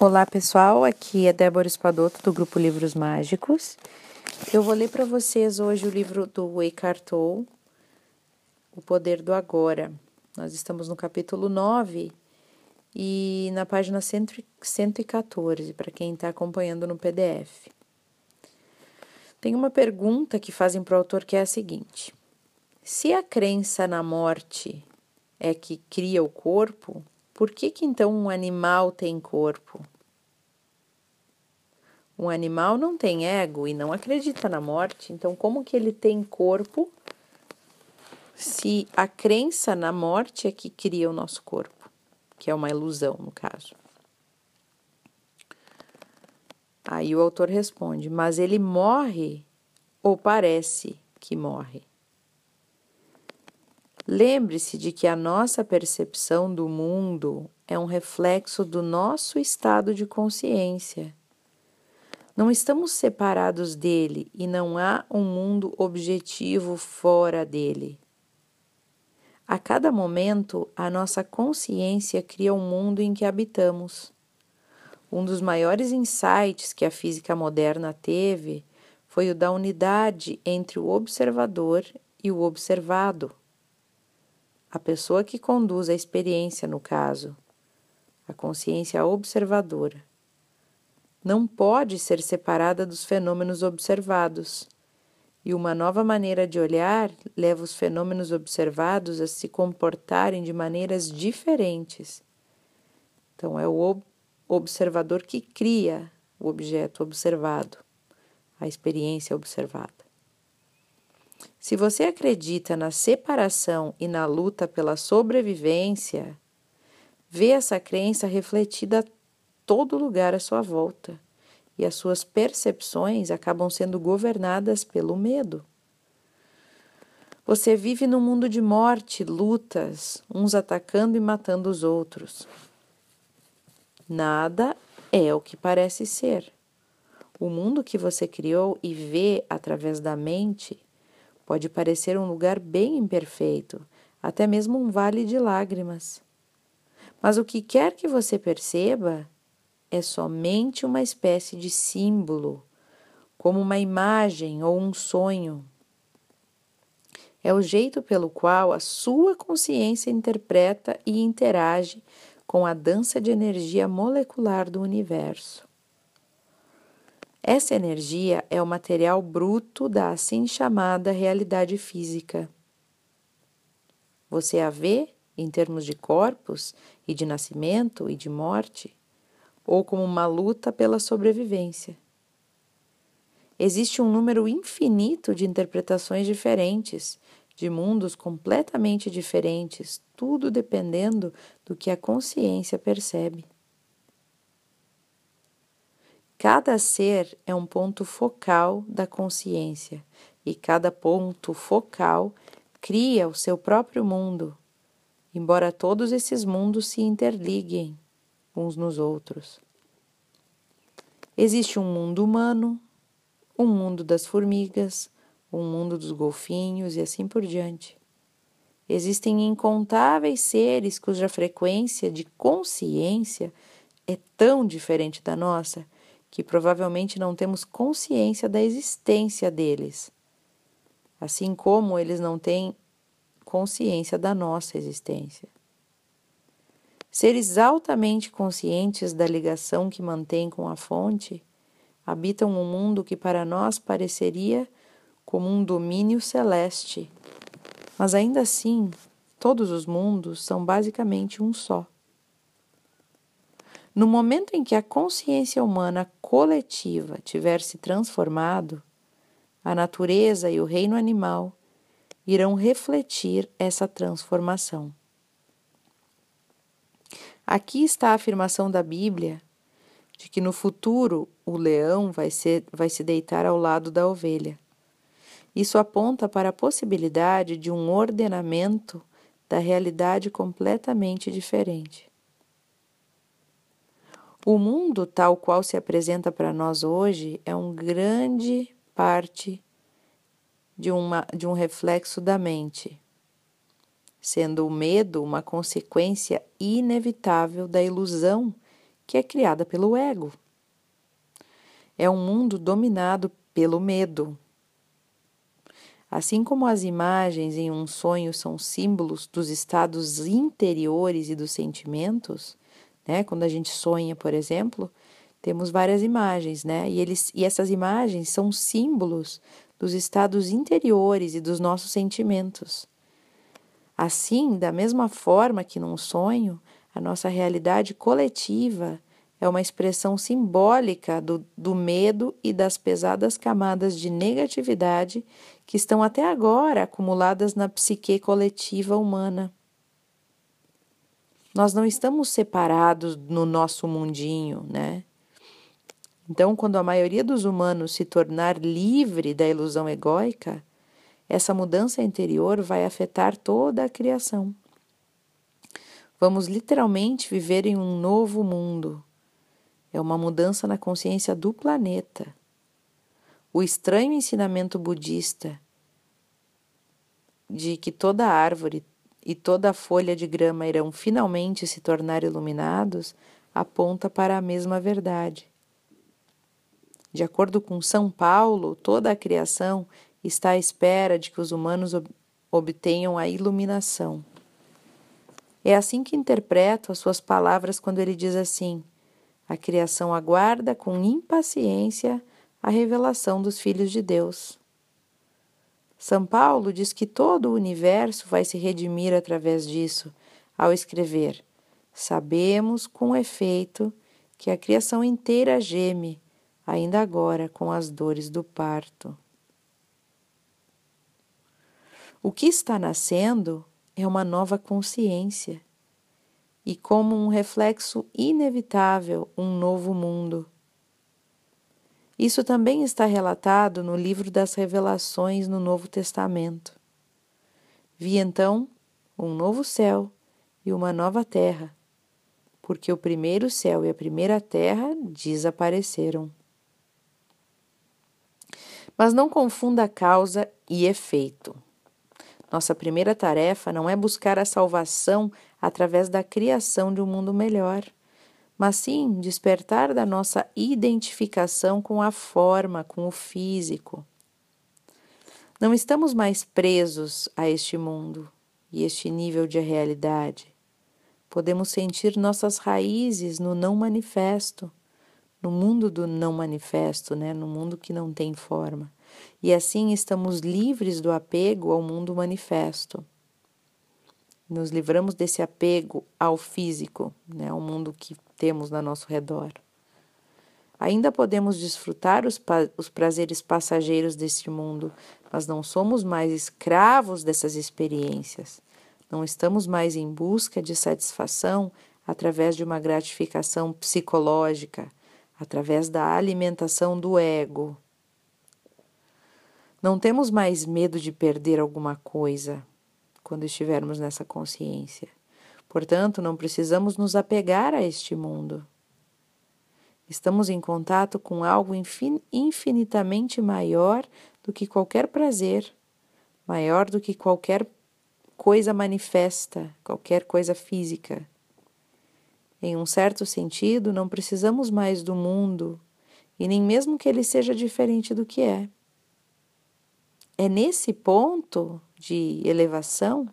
Olá pessoal, aqui é Débora Espadoto do grupo Livros Mágicos. Eu vou ler para vocês hoje o livro do Eckhart Tolle, O Poder do Agora. Nós estamos no capítulo 9 e na página 114, para quem está acompanhando no PDF. Tem uma pergunta que fazem para o autor que é a seguinte: Se a crença na morte é que cria o corpo, por que, que então um animal tem corpo? Um animal não tem ego e não acredita na morte, então como que ele tem corpo se a crença na morte é que cria o nosso corpo, que é uma ilusão no caso? Aí o autor responde: Mas ele morre ou parece que morre? Lembre-se de que a nossa percepção do mundo é um reflexo do nosso estado de consciência. Não estamos separados dele e não há um mundo objetivo fora dele. A cada momento, a nossa consciência cria o um mundo em que habitamos. Um dos maiores insights que a física moderna teve foi o da unidade entre o observador e o observado a pessoa que conduz a experiência, no caso, a consciência observadora, não pode ser separada dos fenômenos observados, e uma nova maneira de olhar leva os fenômenos observados a se comportarem de maneiras diferentes. Então, é o observador que cria o objeto observado, a experiência observada. Se você acredita na separação e na luta pela sobrevivência, vê essa crença refletida a todo lugar à sua volta e as suas percepções acabam sendo governadas pelo medo. Você vive num mundo de morte, lutas, uns atacando e matando os outros. Nada é o que parece ser. O mundo que você criou e vê através da mente Pode parecer um lugar bem imperfeito, até mesmo um vale de lágrimas. Mas o que quer que você perceba é somente uma espécie de símbolo, como uma imagem ou um sonho. É o jeito pelo qual a sua consciência interpreta e interage com a dança de energia molecular do universo. Essa energia é o material bruto da assim chamada realidade física. Você a vê em termos de corpos e de nascimento e de morte, ou como uma luta pela sobrevivência. Existe um número infinito de interpretações diferentes, de mundos completamente diferentes, tudo dependendo do que a consciência percebe. Cada ser é um ponto focal da consciência e cada ponto focal cria o seu próprio mundo, embora todos esses mundos se interliguem uns nos outros. Existe um mundo humano, um mundo das formigas, um mundo dos golfinhos e assim por diante. Existem incontáveis seres cuja frequência de consciência é tão diferente da nossa que provavelmente não temos consciência da existência deles, assim como eles não têm consciência da nossa existência. Seres altamente conscientes da ligação que mantêm com a fonte habitam um mundo que para nós pareceria como um domínio celeste, mas ainda assim, todos os mundos são basicamente um só. No momento em que a consciência humana coletiva tiver se transformado, a natureza e o reino animal irão refletir essa transformação. Aqui está a afirmação da Bíblia de que no futuro o leão vai, ser, vai se deitar ao lado da ovelha. Isso aponta para a possibilidade de um ordenamento da realidade completamente diferente. O mundo tal qual se apresenta para nós hoje é um grande parte de, uma, de um reflexo da mente, sendo o medo uma consequência inevitável da ilusão que é criada pelo ego. É um mundo dominado pelo medo. Assim como as imagens em um sonho são símbolos dos estados interiores e dos sentimentos, né? Quando a gente sonha, por exemplo, temos várias imagens, né? E, eles, e essas imagens são símbolos dos estados interiores e dos nossos sentimentos. Assim, da mesma forma que num sonho, a nossa realidade coletiva é uma expressão simbólica do, do medo e das pesadas camadas de negatividade que estão até agora acumuladas na psique coletiva humana. Nós não estamos separados no nosso mundinho, né? Então, quando a maioria dos humanos se tornar livre da ilusão egóica, essa mudança interior vai afetar toda a criação. Vamos literalmente viver em um novo mundo. É uma mudança na consciência do planeta. O estranho ensinamento budista de que toda árvore e toda folha de grama irão finalmente se tornar iluminados aponta para a mesma verdade. De acordo com São Paulo, toda a criação está à espera de que os humanos obtenham a iluminação. É assim que interpreto as suas palavras quando ele diz assim: a criação aguarda com impaciência a revelação dos filhos de Deus. São Paulo diz que todo o universo vai se redimir através disso, ao escrever: Sabemos com efeito que a criação inteira geme ainda agora com as dores do parto. O que está nascendo é uma nova consciência e, como um reflexo inevitável, um novo mundo. Isso também está relatado no livro das Revelações no Novo Testamento. Vi então um novo céu e uma nova terra, porque o primeiro céu e a primeira terra desapareceram. Mas não confunda causa e efeito. Nossa primeira tarefa não é buscar a salvação através da criação de um mundo melhor, mas sim despertar da nossa identificação com a forma, com o físico. Não estamos mais presos a este mundo e este nível de realidade. Podemos sentir nossas raízes no não manifesto no mundo do não manifesto, né? no mundo que não tem forma. E assim estamos livres do apego ao mundo manifesto. Nos livramos desse apego ao físico, né? ao mundo que temos ao nosso redor. Ainda podemos desfrutar os, os prazeres passageiros deste mundo, mas não somos mais escravos dessas experiências. Não estamos mais em busca de satisfação através de uma gratificação psicológica, através da alimentação do ego. Não temos mais medo de perder alguma coisa quando estivermos nessa consciência. Portanto, não precisamos nos apegar a este mundo. Estamos em contato com algo infinitamente maior do que qualquer prazer, maior do que qualquer coisa manifesta, qualquer coisa física. Em um certo sentido, não precisamos mais do mundo e nem mesmo que ele seja diferente do que é. É nesse ponto de elevação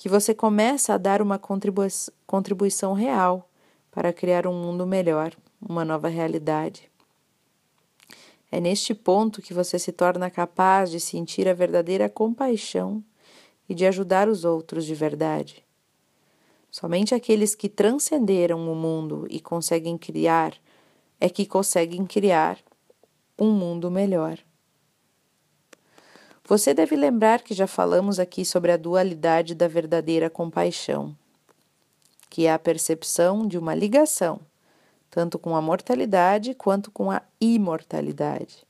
que você começa a dar uma contribui contribuição real para criar um mundo melhor, uma nova realidade. É neste ponto que você se torna capaz de sentir a verdadeira compaixão e de ajudar os outros de verdade. Somente aqueles que transcenderam o mundo e conseguem criar é que conseguem criar um mundo melhor. Você deve lembrar que já falamos aqui sobre a dualidade da verdadeira compaixão, que é a percepção de uma ligação, tanto com a mortalidade quanto com a imortalidade.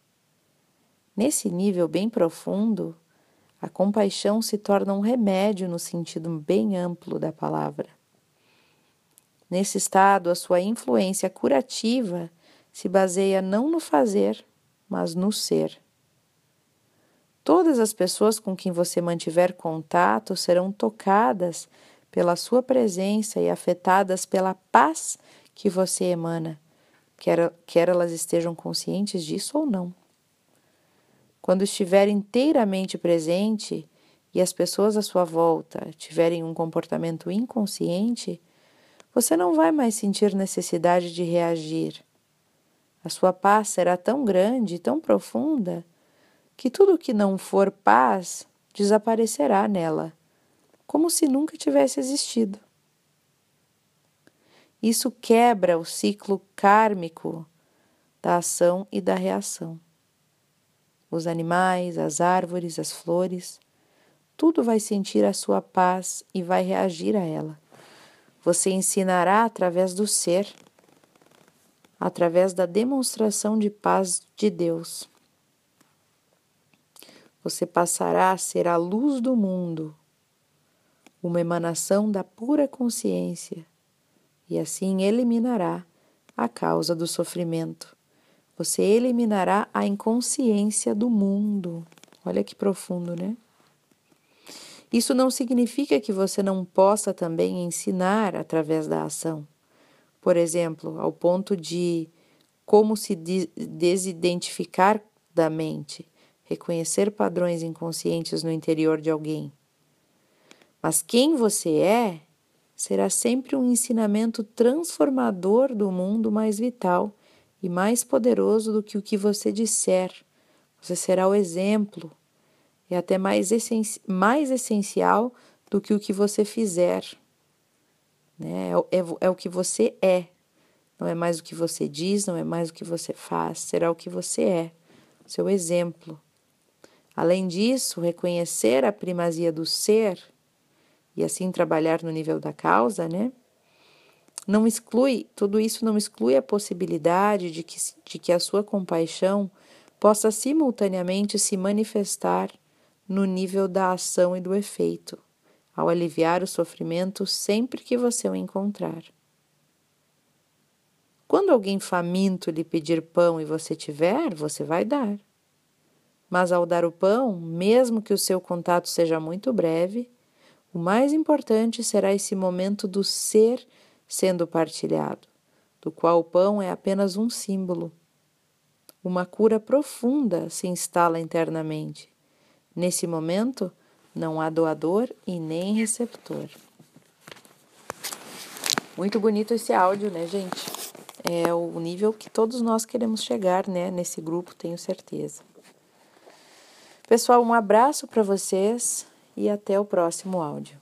Nesse nível bem profundo, a compaixão se torna um remédio no sentido bem amplo da palavra. Nesse estado, a sua influência curativa se baseia não no fazer, mas no ser. Todas as pessoas com quem você mantiver contato serão tocadas pela sua presença e afetadas pela paz que você emana, quer, quer elas estejam conscientes disso ou não. Quando estiver inteiramente presente e as pessoas à sua volta tiverem um comportamento inconsciente, você não vai mais sentir necessidade de reagir. A sua paz será tão grande, tão profunda, que tudo que não for paz desaparecerá nela, como se nunca tivesse existido. Isso quebra o ciclo kármico da ação e da reação. Os animais, as árvores, as flores, tudo vai sentir a sua paz e vai reagir a ela. Você ensinará através do ser, através da demonstração de paz de Deus. Você passará a ser a luz do mundo, uma emanação da pura consciência, e assim eliminará a causa do sofrimento. Você eliminará a inconsciência do mundo. Olha que profundo, né? Isso não significa que você não possa também ensinar através da ação. Por exemplo, ao ponto de como se desidentificar da mente, reconhecer padrões inconscientes no interior de alguém. Mas quem você é será sempre um ensinamento transformador do mundo mais vital e mais poderoso do que o que você disser. Você será o exemplo é até mais, essenci mais essencial do que o que você fizer. Né? É, é, é o que você é. Não é mais o que você diz, não é mais o que você faz, será o que você é, seu exemplo. Além disso, reconhecer a primazia do ser e assim trabalhar no nível da causa, né? Não exclui, tudo isso não exclui a possibilidade de que, de que a sua compaixão possa simultaneamente se manifestar no nível da ação e do efeito, ao aliviar o sofrimento sempre que você o encontrar. Quando alguém faminto lhe pedir pão e você tiver, você vai dar. Mas ao dar o pão, mesmo que o seu contato seja muito breve, o mais importante será esse momento do ser sendo partilhado, do qual o pão é apenas um símbolo. Uma cura profunda se instala internamente Nesse momento, não há doador e nem receptor. Muito bonito esse áudio, né, gente? É o nível que todos nós queremos chegar, né, nesse grupo, tenho certeza. Pessoal, um abraço para vocês e até o próximo áudio.